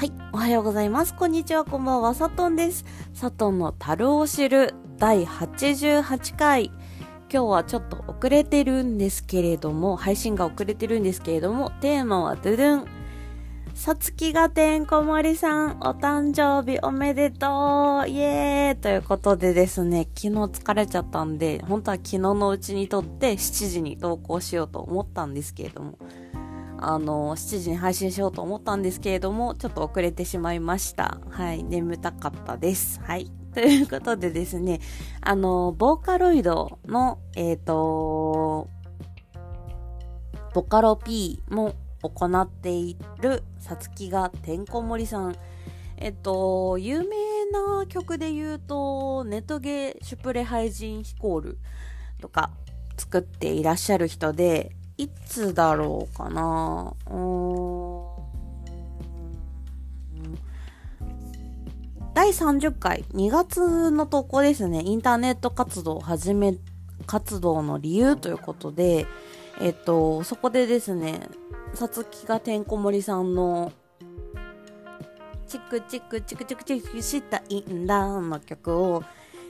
はい、おはようございます。こんにちは、こんばんは、サトンです。サトンの樽を知る第88回。今日はちょっと遅れてるんですけれども、配信が遅れてるんですけれども、テーマはドゥドゥン。さつきがてんこ盛りさん、お誕生日おめでとうイエーイということでですね、昨日疲れちゃったんで、本当は昨日のうちに撮って7時に投稿しようと思ったんですけれども、あの、7時に配信しようと思ったんですけれども、ちょっと遅れてしまいました。はい、眠たかったです。はい。ということでですね、あの、ボーカロイドの、えっ、と、ボカロ P も行っているさつきがてんこ盛りさん。えっと、有名な曲で言うと、ネトゲシュプレハイジンヒコールとか作っていらっしゃる人で、いつだろうかな。うーん。第30回。2月の投稿ですね。インターネット活動を始め、活動の理由ということで、えっと、そこでですね、さつきがてんこ盛りさんの、チクチクチクチクチクしたいんだの曲を、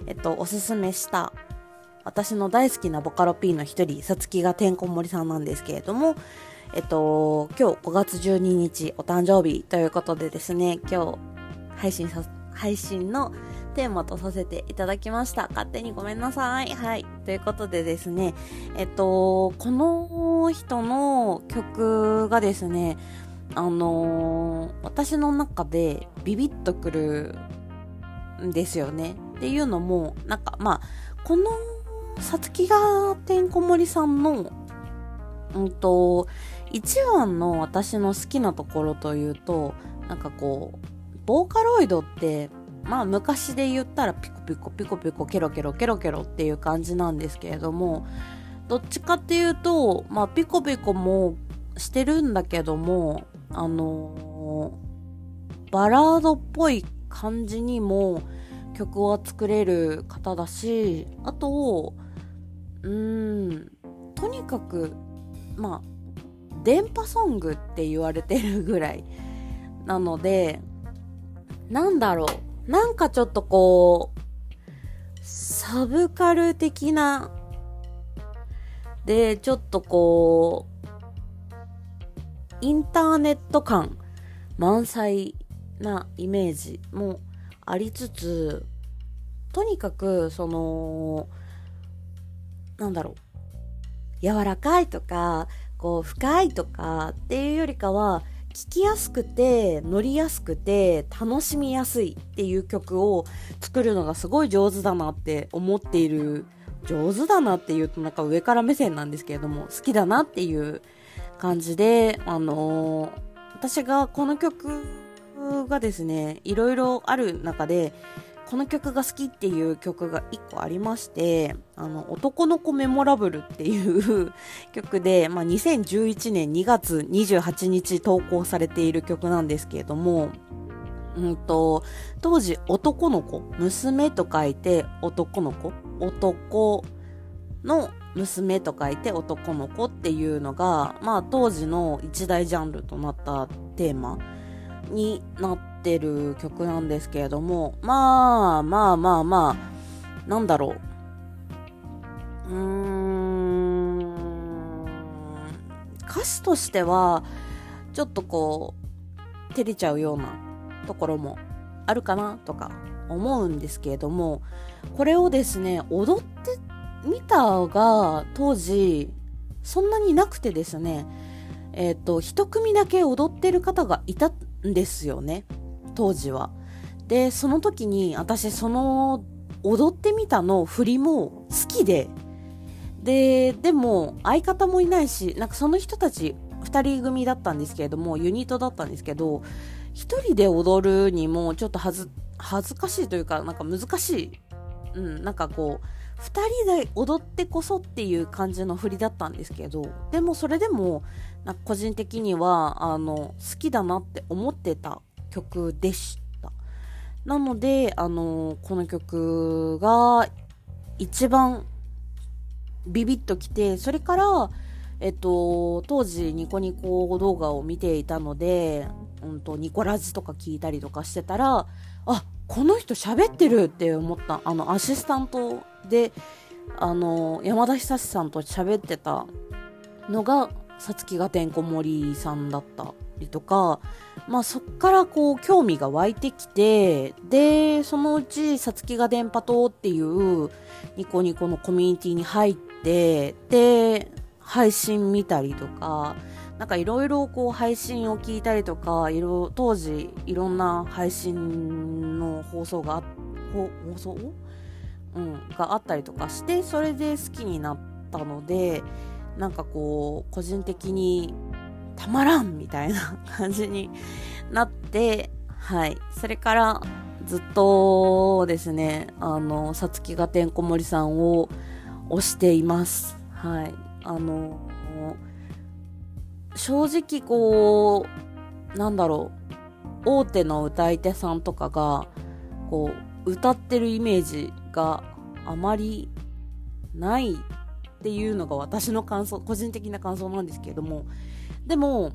えっと、おすすめした、私の大好きなボカロ P の一人、さつきがてんこ盛りさんなんですけれども、えっと、今日5月12日お誕生日ということでですね、今日配信さ、配信のテーマとさせていただきました。勝手にごめんなさい。はい。ということでですね、えっと、この人の曲がですね、あのー私の中でビビッとくるんですよね。っていうのも、なんかまあ、このさつきがてんこ盛りさんの、うんと、一番の私の好きなところというと、なんかこう、ボーカロイドって、まあ昔で言ったらピコピコピコピコケロケロケロケロっていう感じなんですけれども、どっちかっていうと、まあピコピコもしてるんだけども、あのバラードっぽい感じにも曲を作れる方だし、あと、うん、とにかく、まあ、電波ソングって言われてるぐらいなので、なんだろう。なんかちょっとこう、サブカル的な、で、ちょっとこう、インターネット感満載なイメージもありつつ、とにかく、その、なんだろう。柔らかいとか、こう、深いとかっていうよりかは、聴きやすくて、乗りやすくて、楽しみやすいっていう曲を作るのがすごい上手だなって思っている。上手だなっていうとなんか上から目線なんですけれども、好きだなっていう感じで、あのー私がこの曲がですね、いろいろある中で、この曲が好きっていう曲が一個ありまして、あの、男の子メモラブルっていう曲で、まあ、2011年2月28日投稿されている曲なんですけれども、うんと、当時男の子、娘と書いて男の子、男の娘と書いて男の子っていうのが、まあ当時の一大ジャンルとなったテーマになっててる曲なんですけれども、まあまあまあまあ、なんだろう。うーん、歌詞としては、ちょっとこう、照れちゃうようなところもあるかなとか思うんですけれども、これをですね、踊ってみたが当時そんなになくてですね、えっ、と、一組だけ踊ってる方がいたんですよね、当時は。で、その時に私その踊ってみたの振りも好きで、で、でも相方もいないし、なんかその人たち二人組だったんですけれども、ユニットだったんですけど、一人で踊るにもちょっとはず、恥ずかしいというか、なんか難しい。うん、なんかこう、二人で踊ってこそっていう感じの振りだったんですけど、でもそれでも、個人的には、あの、好きだなって思ってた曲でした。なので、あの、この曲が一番ビビッときて、それから、えっと、当時ニコニコ動画を見ていたので、うんと、ニコラジとか聞いたりとかしてたら、あ、この人喋ってるって思った。あの、アシスタントで、あの、山田久志さんと喋ってたのが、さつきがてんこ盛りさんだったりとか、まあそっからこう興味が湧いてきて、で、そのうちさつきが電波塔っていうニコニコのコミュニティに入って、で、配信見たりとか、なんかいろいろこう配信を聞いたりとか、いろ、当時いろんな配信の放送が、放送？うん、があったりとかして、それで好きになったので、なんかこう、個人的にたまらんみたいな感じになって、はい。それからずっとですね、あの、さつきがてんこ盛りさんを推しています。はい。あの、正直こう、なんだろう、大手の歌い手さんとかが、こう、歌ってるイメージがあまりないっていうのが私の感想、個人的な感想なんですけれども、でも、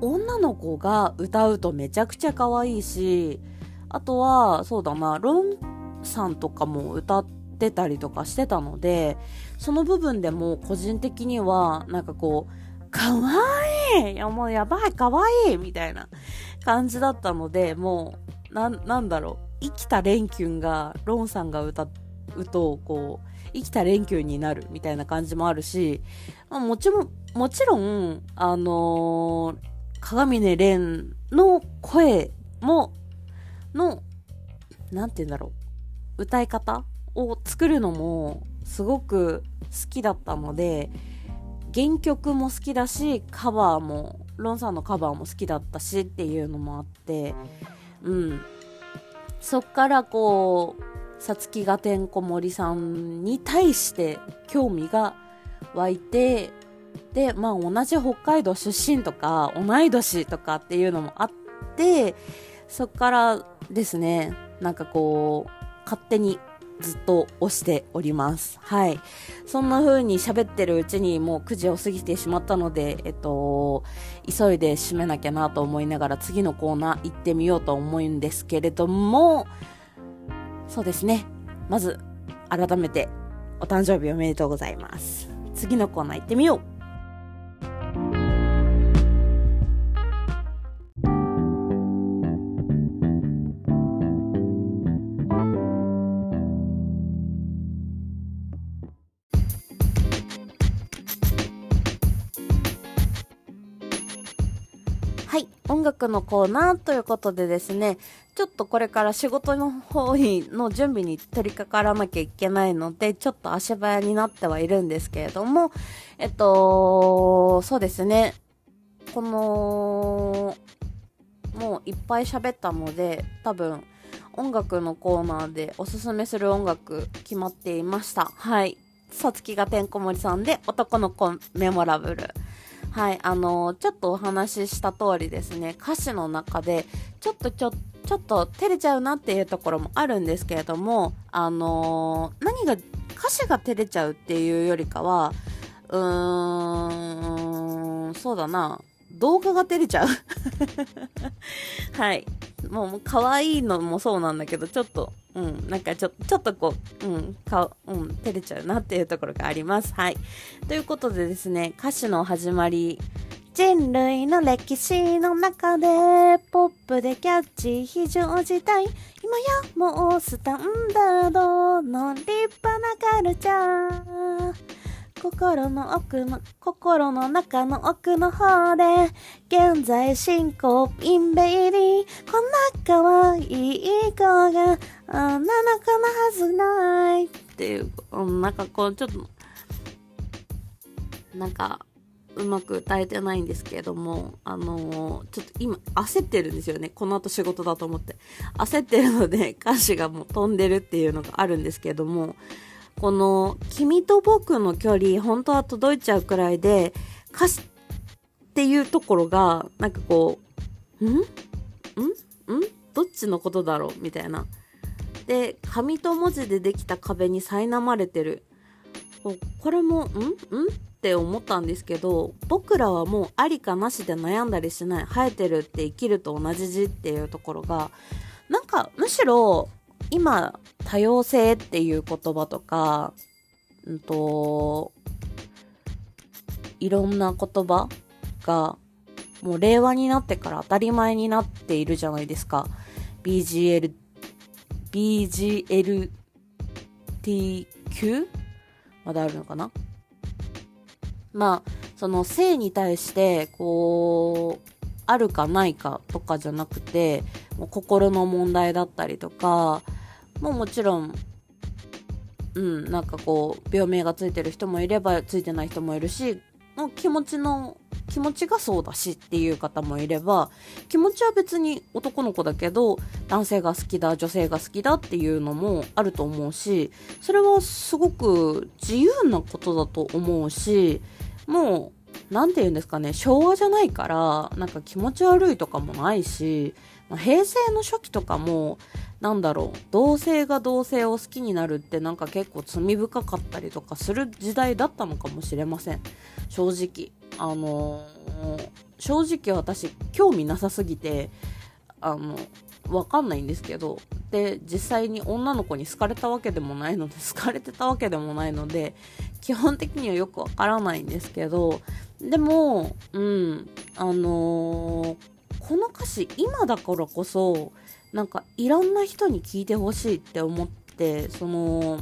女の子が歌うとめちゃくちゃ可愛いし、あとは、そうだな、ロンさんとかも歌ってたりとかしてたので、その部分でも個人的には、なんかこう、かわいいや、もうやばい、かわいいみたいな感じだったので、もう、な、なんだろう、生きたレンキュンが、ロンさんが歌うと、こう、生きた連休になるみたいな感じもあるし、まあ、もちろん、もちろん、あのー、鏡音蓮の声も、の、なんて言うんだろう、歌い方を作るのもすごく好きだったので、原曲も好きだし、カバーも、ロンさんのカバーも好きだったしっていうのもあって、うん。そっからこう、さつきがてんこ森さんに対して興味が湧いて、で、まあ同じ北海道出身とか、同い年とかっていうのもあって、そっからですね、なんかこう、勝手にずっと押しております。はい。そんな風に喋ってるうちにもう9時を過ぎてしまったので、えっと、急いで締めなきゃなと思いながら次のコーナー行ってみようと思うんですけれども、そうですね。まず、改めて、お誕生日おめでとうございます。次のコーナー行ってみようのコーナーということでですね、ちょっとこれから仕事の方の準備に取り掛からなきゃいけないので、ちょっと足早になってはいるんですけれども、えっと、そうですね。この、もういっぱい喋ったので、多分、音楽のコーナーでおすすめする音楽決まっていました。はい。さつきがてんこ盛りさんで男の子メモラブル。はい、あのちょっとお話しした通りですね、歌詞の中で、ちょっとちょっと、ちょっと照れちゃうなっていうところもあるんですけれども、あのー、何が、歌詞が照れちゃうっていうよりかは、うーん、そうだな、動画が照れちゃう はい。もう、可愛いのもそうなんだけど、ちょっと、うん、なんかちょ、ちょっとこう、うん、顔、うん、照れちゃうなっていうところがあります。はい。ということでですね、歌詞の始まり、人類の歴史の中で、ポップでキャッチ非常事態。今やもうスタンダードの立派なカルチャー。心の奥の、心の中の奥の方で、現在進行、インベイリー。こんな可愛い子が、あなの子のはずない。っていう、なんかこう、ちょっと、なんか、うまく歌えてないんですけれども、あのー、ちょっと今焦ってるんですよね。この後仕事だと思って。焦ってるので歌詞がもう飛んでるっていうのがあるんですけれども、この君と僕の距離、本当は届いちゃうくらいで、歌詞っていうところが、なんかこう、ん？ん？ん？どっちのことだろう？みたいな。で、紙と文字でできた壁に苛まれてる。これも、ん？ん？って思ったんですけど僕らはもうありかなしで悩んだりしない。生えてるって生きると同じ字っていうところがなんかむしろ今多様性っていう言葉とかうんといろんな言葉がもう令和になってから当たり前になっているじゃないですか。BGL、BGLTQ? まだあるのかな？まあ、その性に対して、こう、あるかないかとかじゃなくて、もう心の問題だったりとか、ももちろん、うん、なんかこう、病名がついてる人もいれば、ついてない人もいるし、もう気持ちの気持ちがそうだしっていう方もいれば気持ちは別に男の子だけど男性が好きだ女性が好きだっていうのもあると思うしそれはすごく自由なことだと思うしもう何て言うんですかね昭和じゃないからなんか気持ち悪いとかもないし、平成の初期とかもなんだろう同性が同性を好きになるってなんか結構罪深かったりとかする時代だったのかもしれません。正直。あのー、正直私興味なさすぎてあのわかんないんですけど。で実際に女の子に好かれたわけでもないので 好かれてたわけでもないので基本的にはよくわからないんですけど。でもうんあのー、この歌詞今だからこそなんかいろんな人に聞いてほしいって思ってその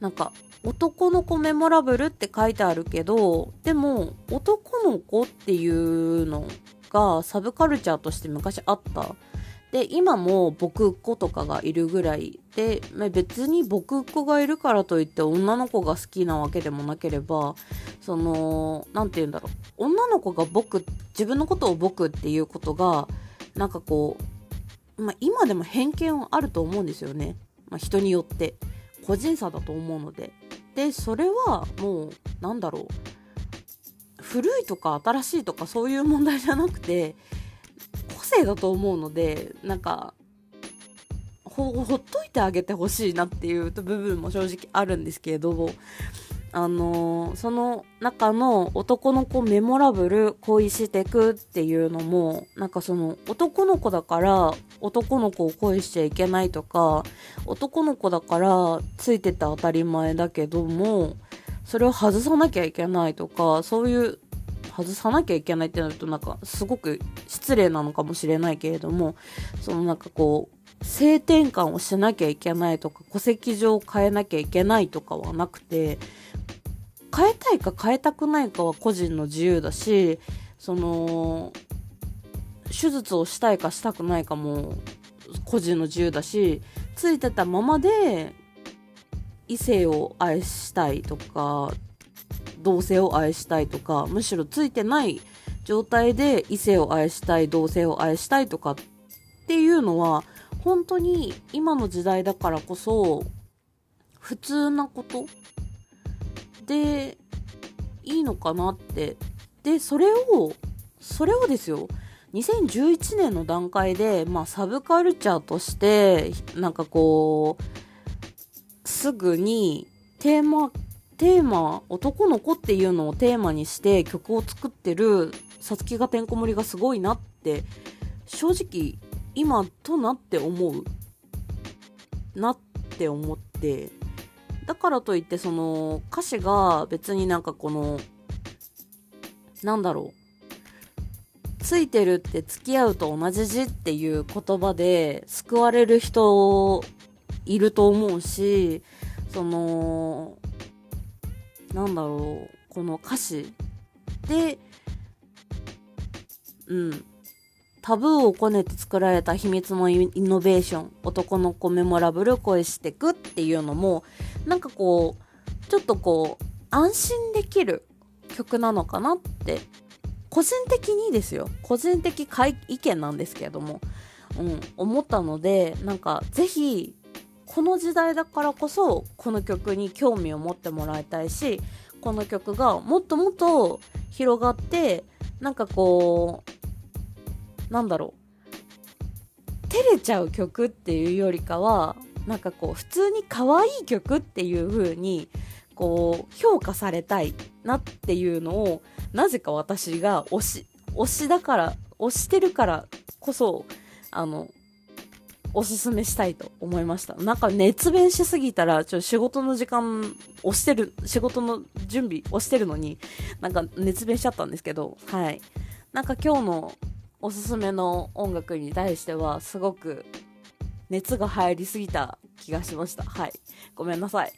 なんか男の子メモラブルって書いてあるけどでも男の子っていうのがサブカルチャーとして昔あった。で今も僕っ子とかがいるぐらいで別に僕っ子がいるからといって女の子が好きなわけでもなければその何て言うんだろう。女の子が僕自分のことを僕っていうことがなんかこう、まあ、今でも偏見はあると思うんですよね、まあ、人によって。個人差だと思うので。でそれはもうなんだろう。古いとか新しいとかそういう問題じゃなくて個性だと思うのでなんかほほっといてあげてほしいなっていう部分も正直あるんですけれども。あのー、その中の男の子メモラブル恋してくっていうのもなんかその男の子だから男の子を恋しちゃいけないとか男の子だからついてて当たり前だけどもそれを外さなきゃいけないとかそういう外さなきゃいけないってなるとなんかすごく失礼なのかもしれないけれどもそのなんかこう性転換をしなきゃいけないとか戸籍上変えなきゃいけないとかはなくて変えたいか変えたくないかは個人の自由だしその手術をしたいかしたくないかも個人の自由だしついてたままで異性を愛したいとか同性を愛したいとかむしろついてない状態で異性を愛したい同性を愛したいとかっていうのは本当に今の時代だからこそ普通なことでいいのかなって。でそれをそれをですよ。2011年の段階で、まあ、サブカルチャーとしてなんかこうすぐにテーマテーマ男の子っていうのをテーマにして曲を作ってるさつきがてんこ盛りがすごいなって正直今となって思うなって思って。だからといってその歌詞が別になんかこのなんだろう。ついてるって付き合うと同じ字っていう言葉で救われる人いると思うしそのなんだろう。この歌詞でうん。タブーをこねて作られた秘密のイノベーション男の子メモラブル恋してくっていうのもなんかこうちょっとこう安心できる曲なのかなって個人的にですよ。個人的意見なんですけれども、うん、思ったのでなんかぜひこの時代だからこそこの曲に興味を持ってもらいたいしこの曲がもっともっと広がってなんかこうなんだろう照れちゃう曲っていうよりかはなんかこう普通に可愛い曲っていう風にこう、評価されたいなっていうのを、なぜか私が推し、推しだから、推してるからこそ、あの、おすすめしたいと思いました。なんか熱弁しすぎたら、ちょっと、仕事の時間押してる、仕事の準備押してるのに、なんか熱弁しちゃったんですけど、はい。なんか今日のおすすめの音楽に対しては、すごく熱が入りすぎた気がしました。はい。ごめんなさい。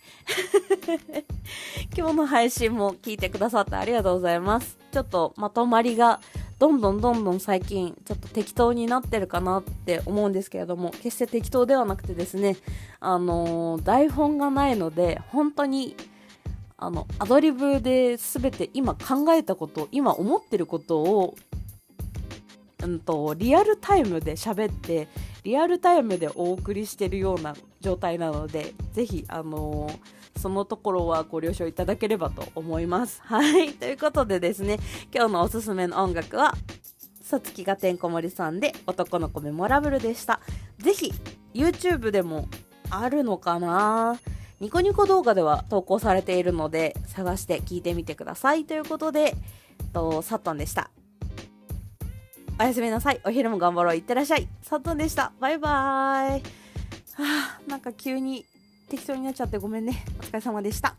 今日の配信も聞いてくださってありがとうございます。ちょっとまとまりがどんどんどんどん最近ちょっと適当になってるかなって思うんですけれども、決して適当ではなくてですね、あのー、台本がないので、本当にあの、アドリブで全て今考えたこと、今思ってることを、うんと、リアルタイムで喋って、リアルタイムでお送りしてるような状態なので、ぜひ、あのー、そのところはご了承いただければと思います。はい。ということでですね、今日のおすすめの音楽は、さつきがてんこ盛りさんで男の子メモラブルでした。ぜひ、YouTube でもあるのかな？ニコニコ動画では投稿されているので、探して聞いてみてください。ということで、と、サットンでした。おやすみなさい。お昼も頑張ろう。いってらっしゃい。サットンでした。バイバーイ。はあ、なんか急に適当になっちゃってごめんね。お疲れ様でした。